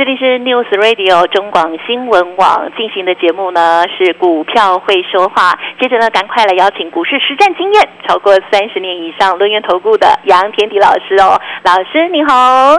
这里是 News Radio 中广新闻网进行的节目呢，是股票会说话。接着呢，赶快来邀请股市实战经验超过三十年以上、轮源投顾的杨天迪老师哦。老师你好，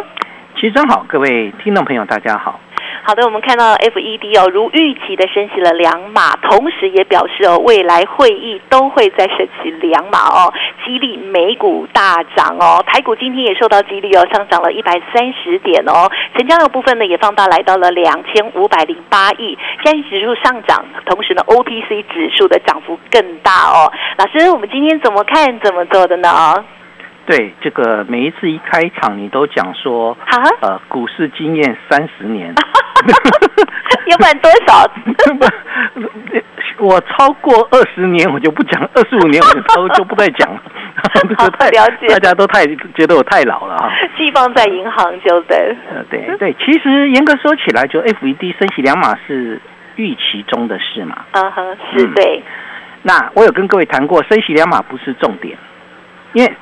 其实真好，各位听众朋友大家好。好的，我们看到 FED 哦，如预期的升息了两码，同时也表示哦，未来会议都会再升息两码哦，激励美股大涨哦，台股今天也受到激励哦，上涨了一百三十点哦，成交量部分呢也放大来到了两千五百零八亿，现在指数上涨，同时呢 OTC 指数的涨幅更大哦。老师，我们今天怎么看怎么做的呢？对，这个每一次一开场你都讲说，呃，股市经验三十年。要不然多少？我超过二十年我就不讲，二十五年我就超就不再讲了。这个太了解，大家都太觉得我太老了啊。寄放在银行就对。呃，对对，其实严格说起来，就 FED 升息两码是预期中的事嘛。嗯哼，是对。那我有跟各位谈过，升息两码不是重点，因为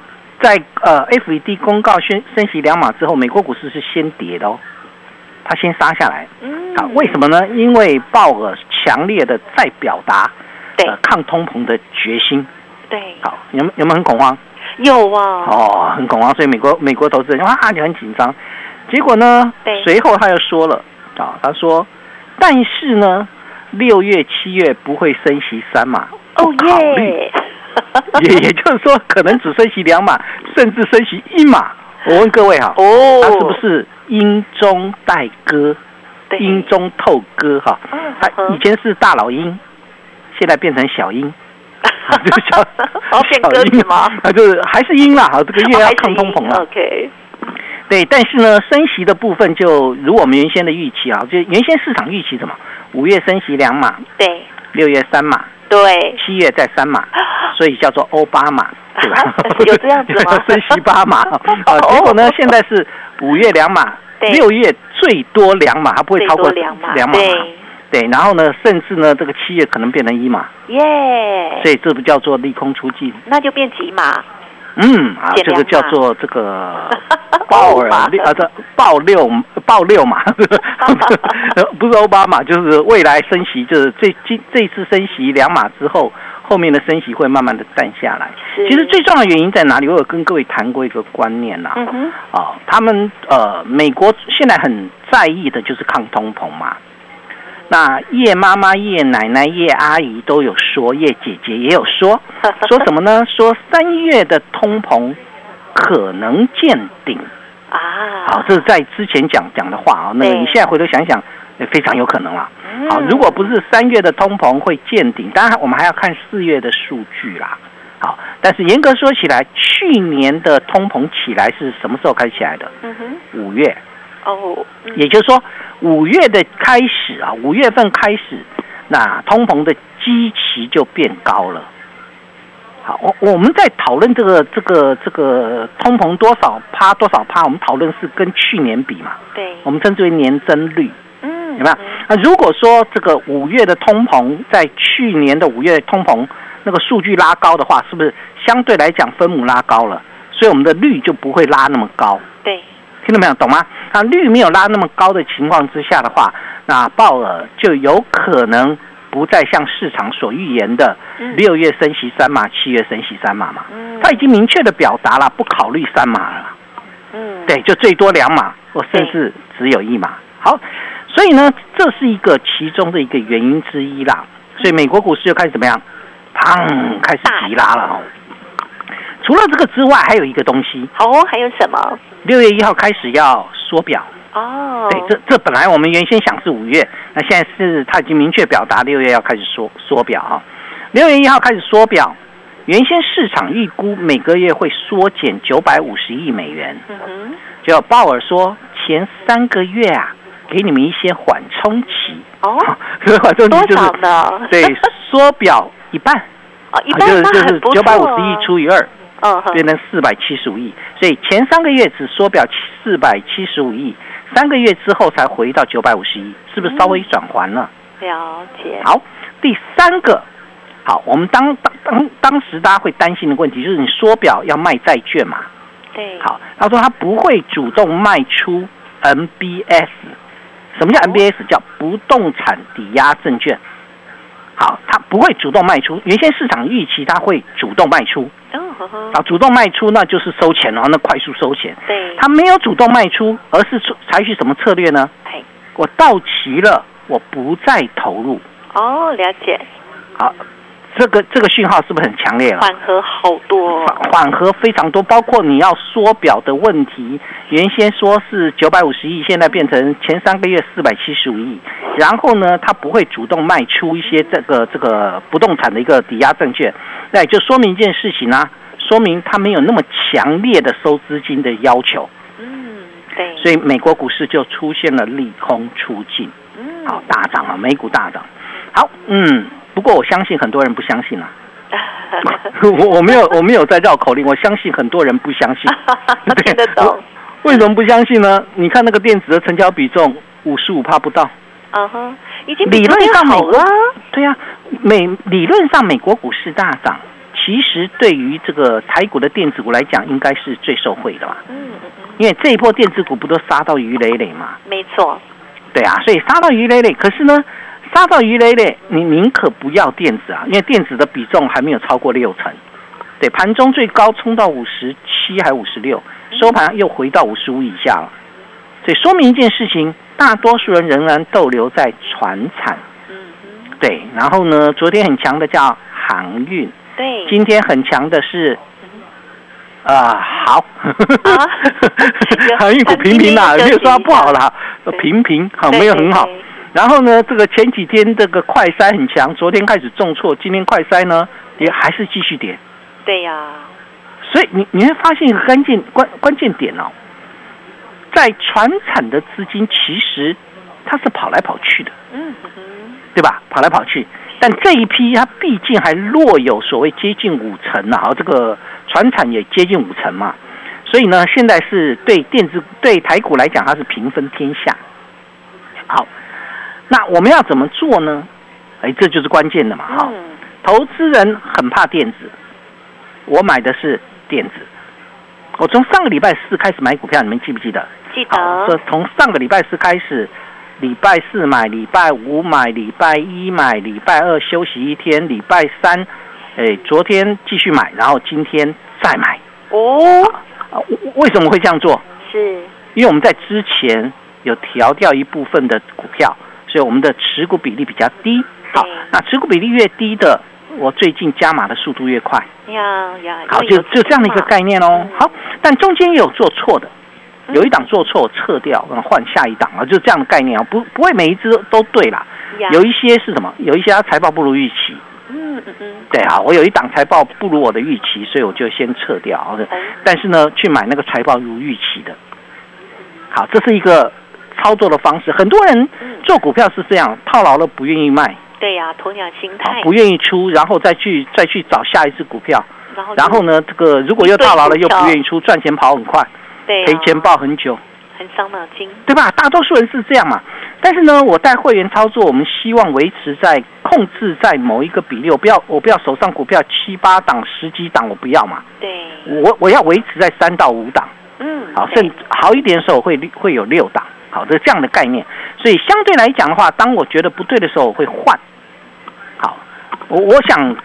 在呃 FED 公告宣升息两码之后，美国股市是先跌的哦。他先杀下来，啊，为什么呢？因为鲍尔强烈的在表达，呃，抗通膨的决心。对，好，有有没有很恐慌？有啊。哦，很恐慌，所以美国美国投资人哇就很紧张。结果呢？随后他又说了，啊，他说，但是呢，六月七月不会升息三码，不考虑，也也就是说，可能只升息两码，甚至升息一码。我问各位哈，哦，他是不是？鹰中带歌，鹰中透歌哈。它以前是大老鹰，现在变成小鹰，就小小鹰吗？啊，就是还是鹰啦。好，这个月要抗通膨了。OK。对，但是呢，升息的部分就如我们原先的预期啊，就原先市场预期什么？五月升息两码，对。六月三码，对。七月再三码，所以叫做欧巴马，对吧？有这样子吗？升息八码啊，结果呢，现在是。五月两码，六月最多两码，它不会超过两码。对，对，然后呢，甚至呢，这个七月可能变成一码。耶！所以这不叫做利空出尽，那就变几码？嗯，啊，这个叫做这个 鲍尔啊，这爆六爆六码，不是奥巴马，就是未来升息，就是这今这次升息两码之后。后面的升息会慢慢的淡下来。其实最重要的原因在哪里？我有跟各位谈过一个观念呐。啊，他们呃，美国现在很在意的就是抗通膨嘛。那叶妈妈、叶奶奶、叶阿姨都有说，叶姐姐也有说，说什么呢？说三月的通膨可能见顶。啊。好，这是在之前讲讲的话啊。那你现在回头想想。也非常有可能啦。好，如果不是三月的通膨会见顶，当然我们还要看四月的数据啦。好，但是严格说起来，去年的通膨起来是什么时候开始起来的？嗯哼，五月。哦，也就是说五月的开始啊，五月份开始，那通膨的基期就变高了。好，我我们在讨论这个这个这个通膨多少趴多少趴，我们讨论是跟去年比嘛？对，我们称之为年增率。有没有？那如果说这个五月的通膨在去年的五月通膨那个数据拉高的话，是不是相对来讲分母拉高了？所以我们的率就不会拉那么高。对，听到没有？懂吗？那率没有拉那么高的情况之下的话，那鲍尔就有可能不再像市场所预言的六月升息三码，七月升息三码嘛。嗯。他已经明确的表达了不考虑三码了。嗯。对，就最多两码，或甚至只有一码。好。所以呢，这是一个其中的一个原因之一啦。所以美国股市就开始怎么样？砰，开始急拉了哦。除了这个之外，还有一个东西。哦，还有什么？六月一号开始要缩表。哦。对，这这本来我们原先想是五月，那现在是他已经明确表达六月要开始缩缩表啊。六月一号开始缩表，原先市场预估每个月会缩减九百五十亿美元。嗯哼。就鲍尔说。前三个月啊，给你们一些缓冲期哦，缓冲期就是 对缩表一半哦，一半就是就是九百五十亿除以二，嗯，变成四百七十五亿，所以前三个月只缩表四百七十五亿，三个月之后才回到九百五十亿，是不是稍微转还了？了解。好，第三个，好，我们当当当当时大家会担心的问题就是你缩表要卖债券嘛？对。好，他说他不会主动卖出 MBS，什么叫 MBS？叫不动产抵押证券。好，它不会主动卖出。原先市场预期它会主动卖出。哦，啊，主动卖出那就是收钱了，那快速收钱。对。他没有主动卖出，而是采取什么策略呢？哎，我到期了，我不再投入。哦，了解。好。这个这个讯号是不是很强烈了？缓和好多，缓和非常多，包括你要缩表的问题，原先说是九百五十亿，现在变成前三个月四百七十五亿。然后呢，他不会主动卖出一些这个这个不动产的一个抵押证券，那也就说明一件事情啊，说明他没有那么强烈的收资金的要求。嗯，对。所以美国股市就出现了利空出尽，嗯，好大涨啊，美股大涨。好，嗯。不过我相信很多人不相信啊，我我没有我没有在绕口令，我相信很多人不相信，听得懂？为什么不相信呢？你看那个电子的成交比重五十五帕不到，嗯哼，已经理论上美国对呀，美理论上美国股市大涨，其实对于这个台股的电子股来讲，应该是最受惠的嘛，嗯嗯嗯，因为这一波电子股不都杀到鱼累累嘛，没错，对啊，所以杀到鱼累累，可是呢？杀到鱼雷嘞，你宁可不要电子啊，因为电子的比重还没有超过六成。对，盘中最高冲到五十七还五十六，收盘又回到五十五以下了。所以说明一件事情，大多数人仍然逗留在船产。嗯对，然后呢，昨天很强的叫航运。对。今天很强的是，啊，好。航运股平平啦，没有说不好啦，平平好，没有很好。然后呢，这个前几天这个快筛很强，昨天开始重挫，今天快筛呢也还是继续跌。对呀，所以你你会发现一个关键关关键点哦，在船产的资金其实它是跑来跑去的，嗯对吧？跑来跑去，但这一批它毕竟还落有所谓接近五成啊，这个船产也接近五成嘛，所以呢，现在是对电子对台股来讲，它是平分天下。好。那我们要怎么做呢？哎，这就是关键的嘛！哈，投资人很怕电子，我买的是电子。我从上个礼拜四开始买股票，你们记不记得？记得。说从上个礼拜四开始，礼拜四买，礼拜五买，礼拜一买，礼拜二休息一天，礼拜三，哎，昨天继续买，然后今天再买。哦。啊，为什么会这样做？是因为我们在之前有调掉一部分的股票。所以我们的持股比例比较低，好，那持股比例越低的，我最近加码的速度越快。呀呀，好，就就这样的一个概念哦。好，但中间也有做错的，有一档做错撤掉，然后换下一档啊，就这样的概念啊。不不会每一只都对啦，有一些是什么？有一些财报不如预期。嗯嗯嗯。对啊，我有一档财报不如我的预期，所以我就先撤掉。但是呢，去买那个财报如预期的。好，这是一个。操作的方式，很多人做股票是这样，套牢了不愿意卖，对呀，鸵鸟心态，不愿意出，然后再去再去找下一只股票，然后然后呢，这个如果又套牢了又不愿意出，赚钱跑很快，对，赔钱抱很久，很伤脑筋，对吧？大多数人是这样嘛，但是呢，我带会员操作，我们希望维持在控制在某一个比例，我不要我不要手上股票七八档十几档，我不要嘛，对，我我要维持在三到五档，嗯，好，甚好一点的时候会会有六档。好的，这样的概念，所以相对来讲的话，当我觉得不对的时候，我会换。好，我我想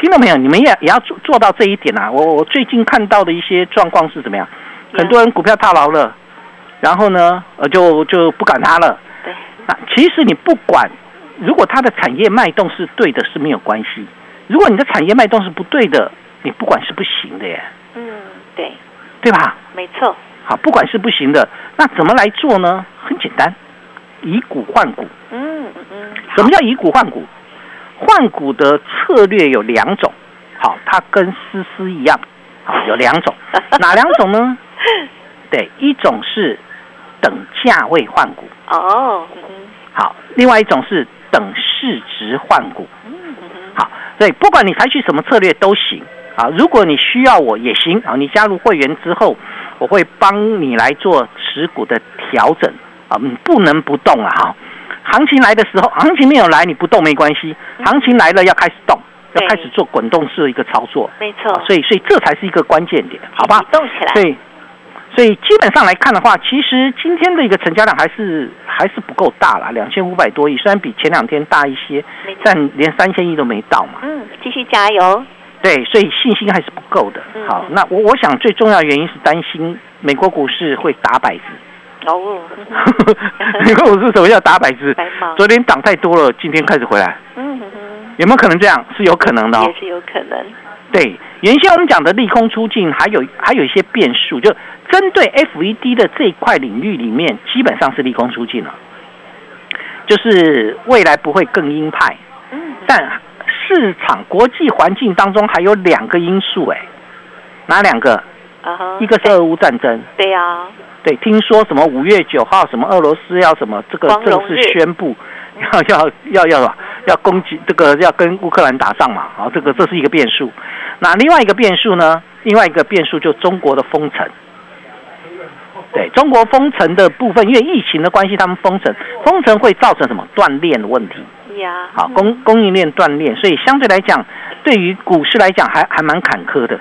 听众朋友，你们也也要做做到这一点啊。我我最近看到的一些状况是怎么样？很多人股票套牢了，然后呢，呃，就就不管它了。对。那其实你不管，如果它的产业脉动是对的，是没有关系；如果你的产业脉动是不对的，你不管是不行的耶。嗯，对。对吧？没错。好，不管是不行的，那怎么来做呢？很简单，以股换股。嗯嗯。什么叫以股换股？换股的策略有两种。好，它跟思思一样。好，有两种。哪两种呢？对，一种是等价位换股。哦，好，另外一种是等市值换股。好，所以不管你采取什么策略都行。啊，如果你需要我也行啊，你加入会员之后，我会帮你来做持股的调整啊，你不能不动啊哈。行情来的时候，行情没有来你不动没关系，行情来了要开始动，要开始做滚动式的一个操作。没错，所以所以这才是一个关键点，好吧？动起来。所以所以基本上来看的话，其实今天的一个成交量还是还是不够大了，两千五百多亿，虽然比前两天大一些，但连三千亿都没到嘛。嗯，继续加油。对，所以信心还是不够的。好，那我我想最重要原因是担心美国股市会打摆子。哦，美国股市什么叫打摆子？昨天涨太多了，今天开始回来。嗯哼，有没有可能这样？是有可能的。也是有可能。对，原先我们讲的利空出尽，还有还有一些变数，就针对 FED 的这一块领域里面，基本上是利空出尽了，就是未来不会更鹰派。嗯，但。市场国际环境当中还有两个因素，哎，哪两个？一个是俄乌战争。对呀。对，听说什么五月九号什么俄罗斯要什么这个正式宣布，要要要要要攻击这个要跟乌克兰打仗嘛？好，这个这是一个变数。那另外一个变数呢？另外一个变数就中国的封城。对中国封城的部分，因为疫情的关系，他们封城，封城会造成什么断链的问题？好，供供应链断裂，所以相对来讲，对于股市来讲还还蛮坎坷的。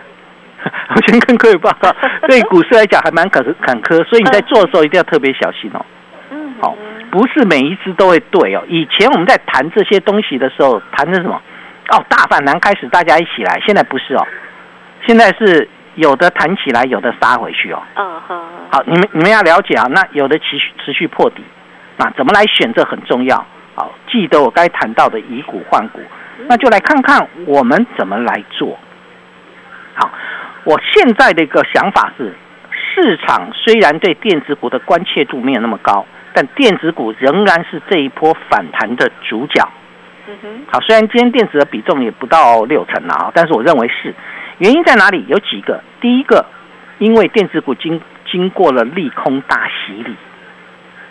我先跟各位报告，对股市来讲还蛮坎坎坷，所以你在做的时候一定要特别小心哦。嗯，好，不是每一只都会对哦。以前我们在谈这些东西的时候，谈的什么？哦，大反弹开始大家一起来，现在不是哦，现在是有的弹起来，有的杀回去哦。嗯好，好，你们你们要了解啊，那有的持续持续破底，那怎么来选这很重要。好，记得我该谈到的以股换股，那就来看看我们怎么来做。好，我现在的一个想法是，市场虽然对电子股的关切度没有那么高，但电子股仍然是这一波反弹的主角。好，虽然今天电子的比重也不到六成啊，但是我认为是原因在哪里？有几个。第一个，因为电子股经经过了利空大洗礼。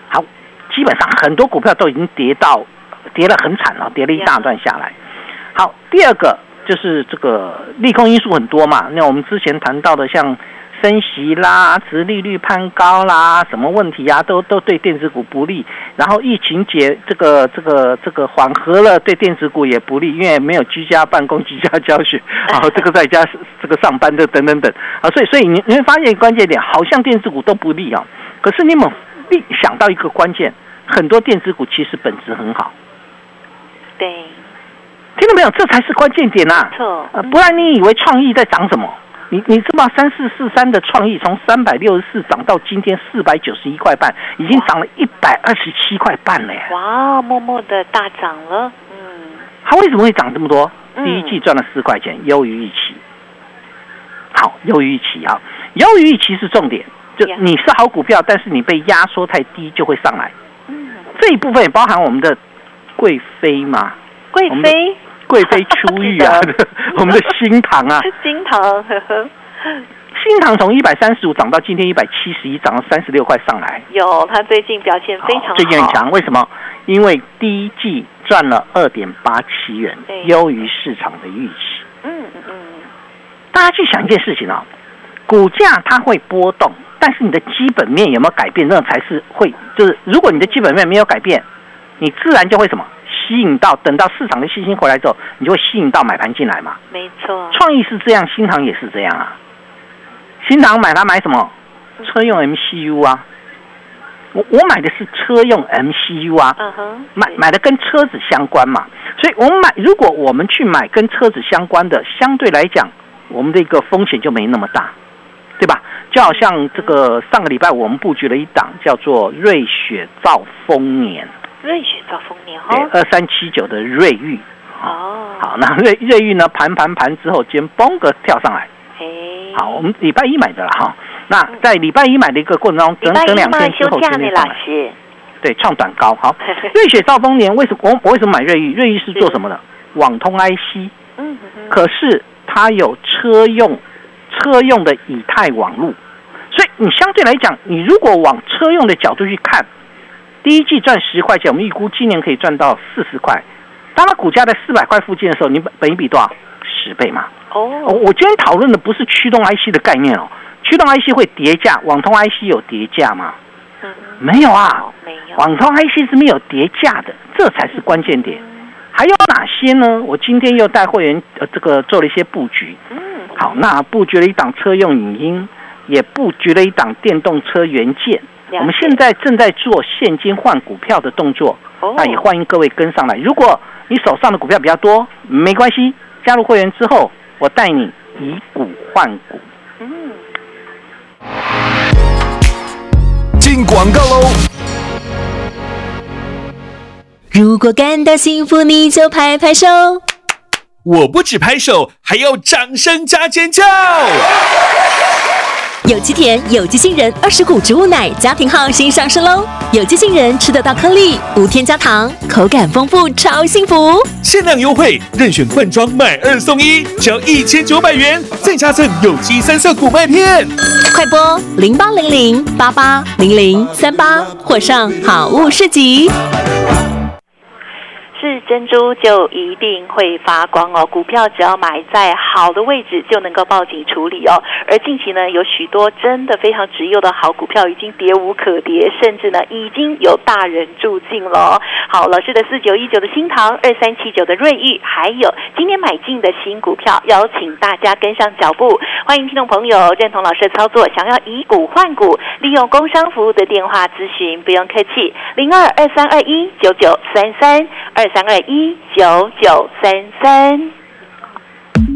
好。基本上很多股票都已经跌到跌了很惨了，跌了一大段下来。好，第二个就是这个利空因素很多嘛。那我们之前谈到的像升息啦、殖利率攀高啦，什么问题啊，都都对电子股不利。然后疫情解这个这个这个缓和了，对电子股也不利，因为没有居家办公、居家教学，然后这个在家这个上班的等等等啊。所以所以你你会发现关键点，好像电子股都不利啊。可是你们利想到一个关键。很多电子股其实本质很好，对，听到没有？这才是关键点呐！错，不然你以为创意在涨什么？你你知道三四四三的创意从三百六十四涨到今天四百九十一块半，已经涨了一百二十七块半了呀！哇，默默的大涨了。嗯，它为什么会涨这么多？第一季赚了四块钱，优于预期。好，优于预期啊，优于预期是重点。就你是好股票，但是你被压缩太低，就会上来。这一部分也包含我们的贵妃嘛？贵妃，贵妃出狱啊！我们的新塘啊，新塘，呵呵，新塘从一百三十五涨到今天一百七十一，涨了三十六块上来。有，它最近表现非常好，最近很强。为什么？因为第一季赚了二点八七元，优于市场的预期。嗯嗯，大家去想一件事情啊，股价它会波动。但是你的基本面有没有改变？那才是会，就是如果你的基本面没有改变，你自然就会什么吸引到，等到市场的信心回来之后，你就会吸引到买盘进来嘛。没错，创意是这样，新塘也是这样啊。新塘买它买什么？车用 MCU 啊。我我买的是车用 MCU 啊。买买的跟车子相关嘛，所以我们买，如果我们去买跟车子相关的，相对来讲，我们的一个风险就没那么大。就好像这个上个礼拜我们布局了一档叫做瑞雪兆丰年，瑞雪兆丰年对，二三七九的瑞玉。哦，好，那瑞瑞玉呢？盘盘盘之后，今天嘣个跳上来。嘿，好，我们礼拜一买的了哈。那在礼拜一买的一个过程中，整整两天之后，今天上来。对，创短高。好，瑞雪兆丰年为什么我我为什么买瑞玉？瑞玉是做什么的？网通 IC。嗯可是它有车用。车用的以太网络，所以你相对来讲，你如果往车用的角度去看，第一季赚十块钱，我们预估今年可以赚到四十块。当它股价在四百块附近的时候，你本本一比多少？十倍嘛。哦，我今天讨论的不是驱动 IC 的概念哦，驱动 IC 会叠价，网通 IC 有叠价吗？嗯，没有啊，没有。网通 IC 是没有叠价的，这才是关键点。还有哪些呢？我今天又带会员呃，这个做了一些布局。嗯，好，那布局了一档车用影音，也布局了一档电动车元件。我们现在正在做现金换股票的动作，那也欢迎各位跟上来。如果你手上的股票比较多，没关系，加入会员之后，我带你以股换股。嗯，进广告喽。如果感到幸福，你就拍拍手。我不止拍手，还要掌声加尖叫。有机甜，有机杏仁，二十谷植物奶，家庭号新上市喽！有机杏仁吃得到颗粒，无添加糖，口感丰富，超幸福。限量优惠，任选罐装买二送一，只要一千九百元，再加赠有机三色谷麦片。快播零八零零八八零零三八，或上好物市集。是珍珠就一定会发光哦！股票只要买在好的位置，就能够报警处理哦。而近期呢，有许多真的非常值优的好股票，已经跌无可跌，甚至呢，已经有大人住进了。好，老师的四九一九的新塘，二三七九的瑞玉，还有今天买进的新股票，邀请大家跟上脚步。欢迎听众朋友认同老师的操作，想要以股换股，利用工商服务的电话咨询，不用客气，零二二三二一九九三三二。三二一九九三三。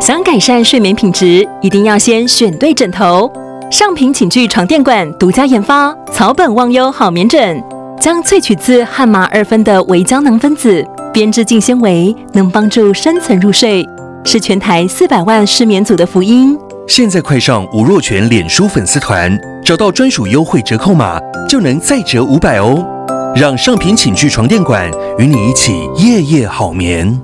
想改善睡眠品质，一定要先选对枕头。上品寝具床垫馆独家研发草本忘忧好眠枕，将萃取自汉麻二酚的微胶囊分子编织净纤维，能帮助深层入睡，是全台四百万失眠族的福音。现在快上吴若权脸书粉丝团，找到专属优惠折扣码，就能再折五百哦。让上品寝具床垫馆与你一起夜夜好眠。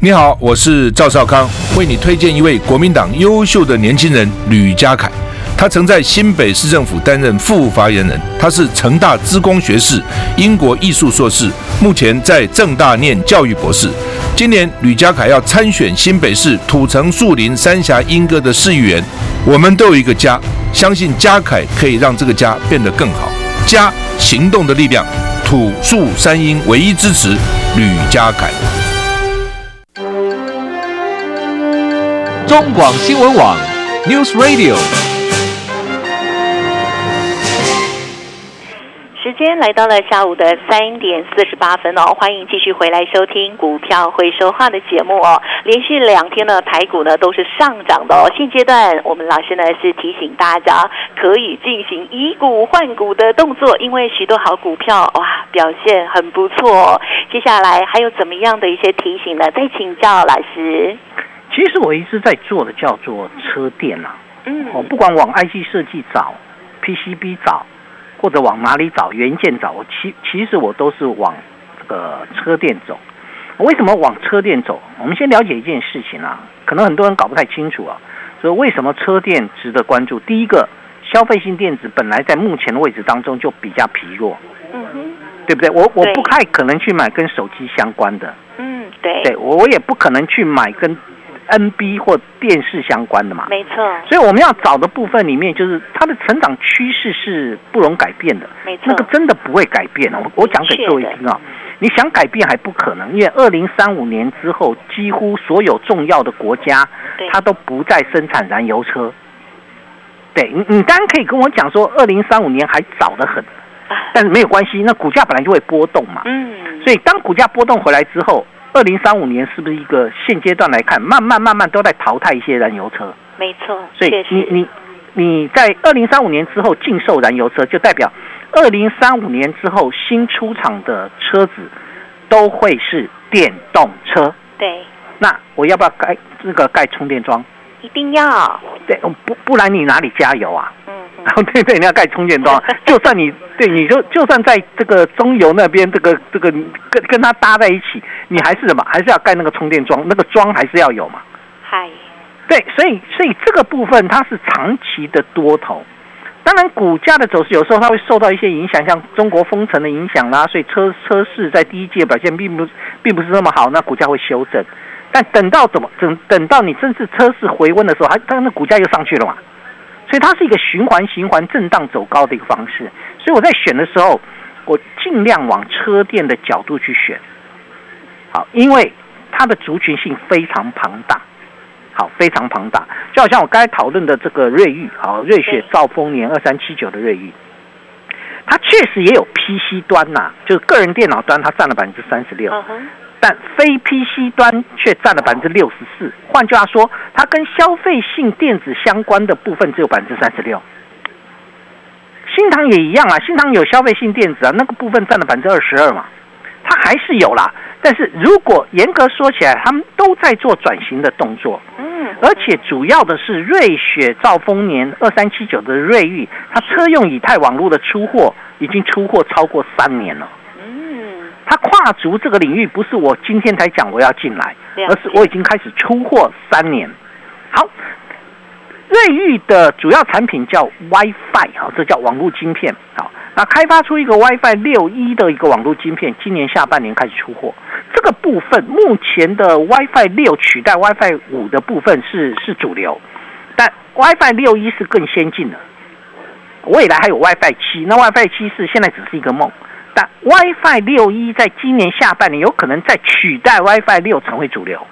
你好，我是赵少康，为你推荐一位国民党优秀的年轻人吕家凯。他曾在新北市政府担任副发言人，他是成大资工学士、英国艺术硕士，目前在正大念教育博士。今年吕家凯要参选新北市土城树林三峡莺歌的市议员。我们都有一个家，相信家凯可以让这个家变得更好。家行动的力量，土树三英唯一支持吕家凯。中广新闻网，News Radio。时间来到了下午的三点四十八分哦，欢迎继续回来收听股票会说话的节目哦。连续两天呢，台股呢都是上涨的哦。现阶段，我们老师呢是提醒大家可以进行以股换股的动作，因为许多好股票哇表现很不错。接下来还有怎么样的一些提醒呢？再请教老师。其实我一直在做的叫做车电啊，嗯，哦，不管往 IC 设计找，PCB 找，或者往哪里找元件找，我其其实我都是往这个车电走。为什么往车电走？我们先了解一件事情啊，可能很多人搞不太清楚啊。所以为什么车电值得关注？第一个，消费性电子本来在目前的位置当中就比较疲弱，嗯哼，对不对？我我不太可能去买跟手机相关的，嗯，对，对我我也不可能去买跟。NB 或电视相关的嘛，没错。所以我们要找的部分里面，就是它的成长趋势是不容改变的，没错。那个真的不会改变哦。我讲给各位听啊，你想改变还不可能，因为二零三五年之后，几乎所有重要的国家，它都不再生产燃油车。对你，你当然可以跟我讲说，二零三五年还早得很，但是没有关系，那股价本来就会波动嘛。嗯。所以当股价波动回来之后。二零三五年是不是一个现阶段来看，慢慢慢慢都在淘汰一些燃油车？没错，所以你你你在二零三五年之后禁售燃油车，就代表二零三五年之后新出厂的车子都会是电动车。对，那我要不要盖这个盖充电桩？一定要。对，不不然你哪里加油啊？嗯，对对，你要盖充电桩，就算你对，你就就算在这个中油那边，这个这个跟跟它搭在一起，你还是什么？还是要盖那个充电桩，那个桩还是要有嘛？嗨，对，所以所以这个部分它是长期的多头。当然，股价的走势有时候它会受到一些影响，像中国封城的影响啦，所以车车市在第一季表现并不并不是那么好，那股价会修正。但等到怎么等等到你真是车市回温的时候，它它那股价又上去了嘛？所以它是一个循环循环震荡走高的一个方式。所以我在选的时候，我尽量往车店的角度去选。好，因为它的族群性非常庞大，好，非常庞大。就好像我刚才讨论的这个瑞昱，好，瑞雪兆丰年二三七九的瑞昱，它确实也有 PC 端呐，就是个人电脑端，它占了百分之三十六。但非 PC 端却占了百分之六十四，换句话说，它跟消费性电子相关的部分只有百分之三十六。新唐也一样啊，新唐有消费性电子啊，那个部分占了百分之二十二嘛，它还是有啦。但是如果严格说起来，他们都在做转型的动作，嗯，而且主要的是瑞雪兆丰年二三七九的瑞昱，它车用以太网络的出货已经出货超过三年了。它跨足这个领域，不是我今天才讲我要进来，而是我已经开始出货三年。好，瑞昱的主要产品叫 WiFi，好，这叫网络晶片。好，那开发出一个 WiFi 六一的一个网络晶片，今年下半年开始出货。这个部分目前的 WiFi 六取代 WiFi 五的部分是是主流，但 WiFi 六一是更先进的，未来还有 WiFi 七，那 WiFi 七是现在只是一个梦。WiFi 六一在今年下半年有可能在取代 WiFi 六成为主流。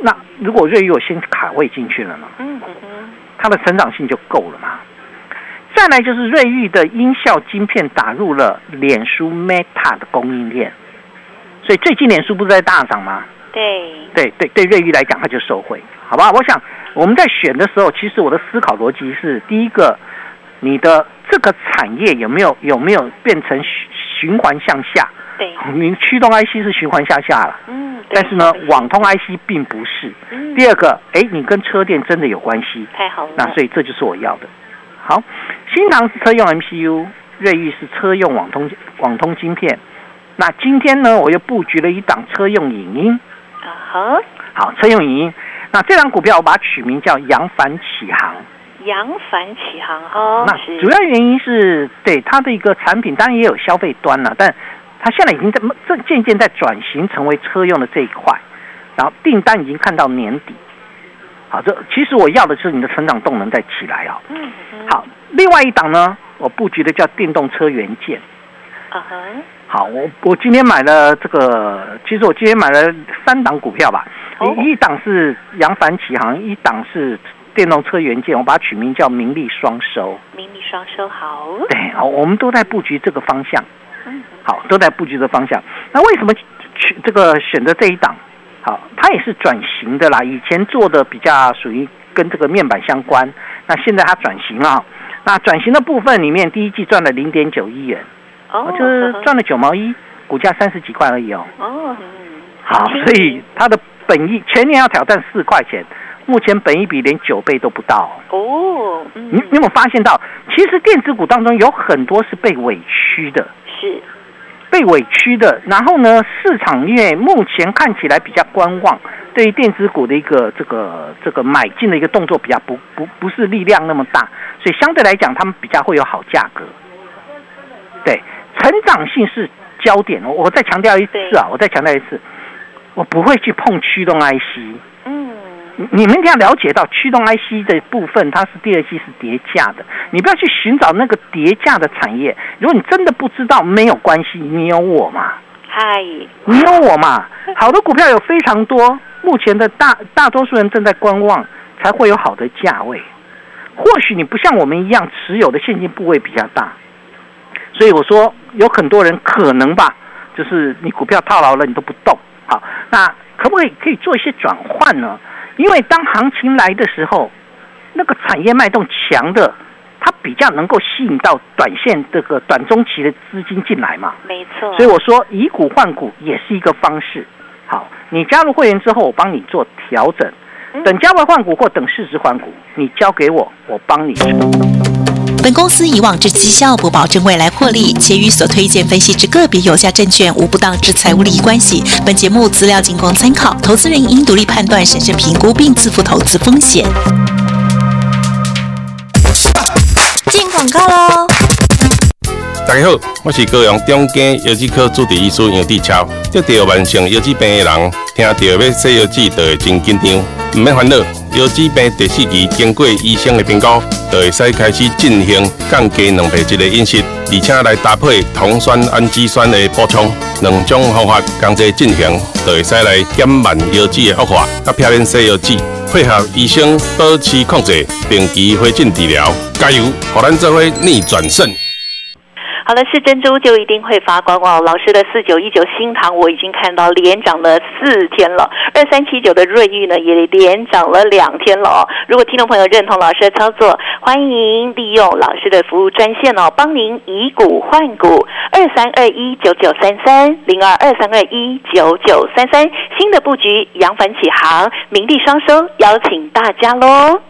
那如果瑞昱有先卡位进去了呢？嗯嗯嗯，它的成长性就够了嘛。再来就是瑞昱的音效晶片打入了脸书 Meta 的供应链，所以最近脸书不是在大涨吗？对对对对，瑞昱来讲它就受惠，好吧？我想我们在选的时候，其实我的思考逻辑是：第一个，你的。这个产业有没有有没有变成循环向下？对，你驱动 IC 是循环向下了。嗯，但是呢，网通 IC 并不是。嗯，第二个，哎，你跟车电真的有关系？太好了。那所以这就是我要的。好，新唐是车用 MCU，瑞昱是车用网通网通晶片。那今天呢，我又布局了一档车用影音。啊哈。好，车用影音。那这档股票我把它取名叫扬帆起航。扬帆起航哦，那主要原因是对它的一个产品，当然也有消费端了，但它现在已经在正渐渐在转型成为车用的这一块，然后订单已经看到年底。好，这其实我要的是你的成长动能再起来啊。嗯。好，另外一档呢，我布局的叫电动车元件。啊哼。好，我我今天买了这个，其实我今天买了三档股票吧，一一档是扬帆起航，一档是。电动车元件，我把它取名叫“名利双收”。名利双收，好。对，好，我们都在布局这个方向。嗯，好，都在布局的方向。那为什么取这个选择这一档？好，它也是转型的啦。以前做的比较属于跟这个面板相关，那现在它转型了。那转型的部分里面，第一季赚了零点九亿元，哦，就是赚了九毛一，股价三十几块而已哦。哦，好，所以它的本意全年要挑战四块钱。目前本一比连九倍都不到哦，你你有没有发现到，其实电子股当中有很多是被委屈的，是被委屈的。然后呢，市场因为目前看起来比较观望，对于电子股的一个这个这个买进的一个动作比较不不不是力量那么大，所以相对来讲，他们比较会有好价格。对，成长性是焦点。我我再强调一次啊，我再强调一次，我不会去碰驱动 IC。你们一定要了解到驱动 IC 的部分，它是第二季是叠价的。你不要去寻找那个叠价的产业。如果你真的不知道，没有关系，你有我嘛？嗨，你有我嘛？好的股票有非常多，目前的大大多数人正在观望，才会有好的价位。或许你不像我们一样持有的现金部位比较大，所以我说有很多人可能吧，就是你股票套牢了，你都不动。好，那可不可以可以做一些转换呢？因为当行情来的时候，那个产业脉动强的，它比较能够吸引到短线这个短中期的资金进来嘛。没错。所以我说以股换股也是一个方式。好，你加入会员之后，我帮你做调整。等价位换股或等市值换股，你交给我，我帮你。本公司以往之绩效不保证未来获利，且与所推荐分析之个别有价证券无不当之财务利益关系。本节目资料仅供参考，投资人应独立判断、审慎评估并自负投资风险。进广告喽！大家好，我是高雄中间药剂科主治医师杨志超。得到慢性腰椎病的人，听到要洗腰子，就会真紧张。唔免烦恼，腰椎病第四期经过医生的评估，就会使开始进行降低蛋白质的饮食，而且来搭配酮酸氨基酸的补充，两种方法同齐进行，就会使来减慢腰肌的恶化，甲避免洗腰子，配合医生保持控制，定期回诊治疗。加油，互咱做伙逆转胜！好了，是珍珠就一定会发光哦。老师的四九一九新塘我已经看到连涨了四天了，二三七九的瑞玉呢也连涨了两天了哦。如果听众朋友认同老师的操作，欢迎利用老师的服务专线哦，帮您以股换股，二三二一九九三三零二二三二一九九三三，新的布局扬帆起航，名利双收，邀请大家喽。